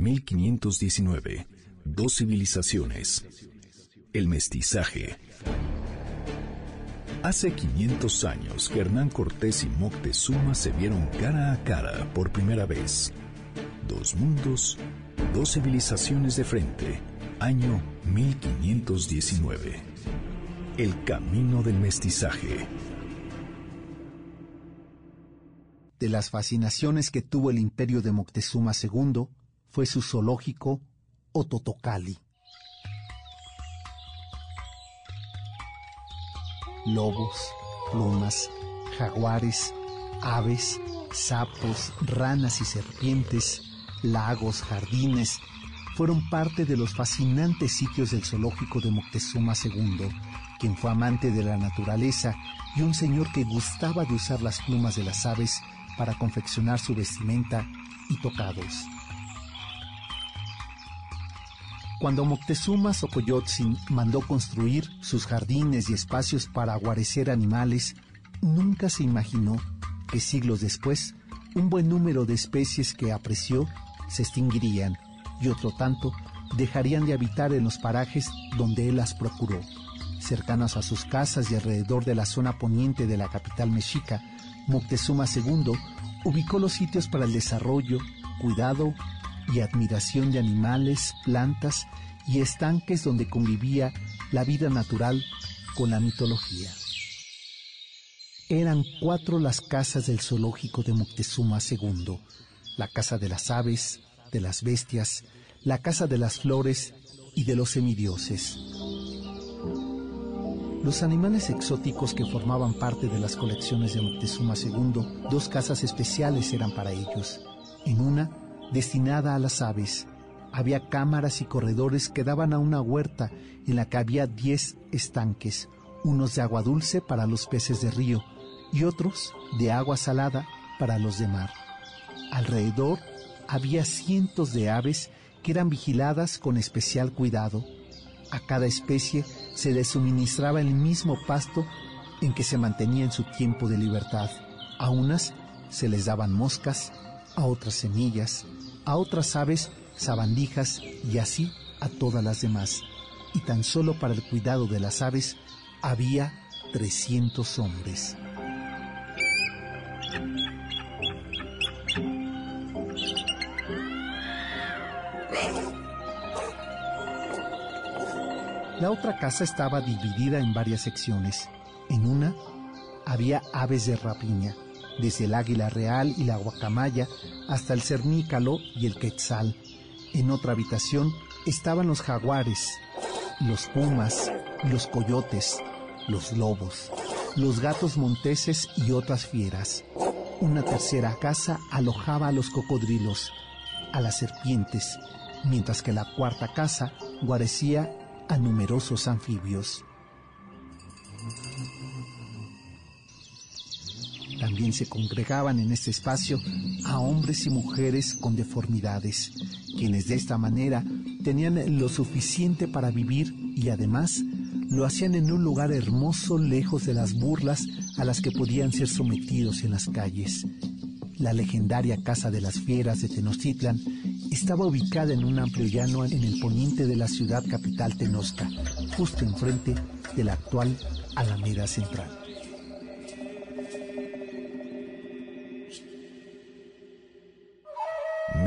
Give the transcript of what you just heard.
1519. Dos civilizaciones. El mestizaje. Hace 500 años que Hernán Cortés y Moctezuma se vieron cara a cara por primera vez. Dos mundos, dos civilizaciones de frente. Año 1519. El camino del mestizaje. De las fascinaciones que tuvo el imperio de Moctezuma II fue su zoológico Ototocali. Lobos, plumas, jaguares, aves, sapos, ranas y serpientes, lagos, jardines, fueron parte de los fascinantes sitios del zoológico de Moctezuma II, quien fue amante de la naturaleza y un señor que gustaba de usar las plumas de las aves para confeccionar su vestimenta y tocados. Cuando Moctezuma Xocoyotzin mandó construir sus jardines y espacios para guarecer animales, nunca se imaginó que siglos después un buen número de especies que apreció se extinguirían y otro tanto dejarían de habitar en los parajes donde él las procuró. Cercanos a sus casas y alrededor de la zona poniente de la capital mexica, Moctezuma II ubicó los sitios para el desarrollo, cuidado y admiración de animales, plantas y estanques donde convivía la vida natural con la mitología. Eran cuatro las casas del zoológico de Moctezuma II, la casa de las aves, de las bestias, la casa de las flores y de los semidioses. Los animales exóticos que formaban parte de las colecciones de Moctezuma II, dos casas especiales eran para ellos. En una, destinada a las aves. Había cámaras y corredores que daban a una huerta en la que había diez estanques, unos de agua dulce para los peces de río y otros de agua salada para los de mar. Alrededor había cientos de aves que eran vigiladas con especial cuidado. A cada especie se le suministraba el mismo pasto en que se mantenía en su tiempo de libertad. A unas se les daban moscas, a otras semillas, a otras aves sabandijas y así a todas las demás. Y tan solo para el cuidado de las aves había 300 hombres. La otra casa estaba dividida en varias secciones. En una había aves de rapiña, desde el águila real y la guacamaya hasta el cernícalo y el quetzal. En otra habitación estaban los jaguares, los pumas, los coyotes, los lobos, los gatos monteses y otras fieras. Una tercera casa alojaba a los cocodrilos, a las serpientes, mientras que la cuarta casa guarecía a numerosos anfibios. También se congregaban en este espacio a hombres y mujeres con deformidades, quienes de esta manera tenían lo suficiente para vivir y además lo hacían en un lugar hermoso lejos de las burlas a las que podían ser sometidos en las calles. La legendaria Casa de las Fieras de Tenochtitlan estaba ubicada en un amplio llano en el poniente de la ciudad capital Tenosca, justo enfrente de la actual Alameda Central.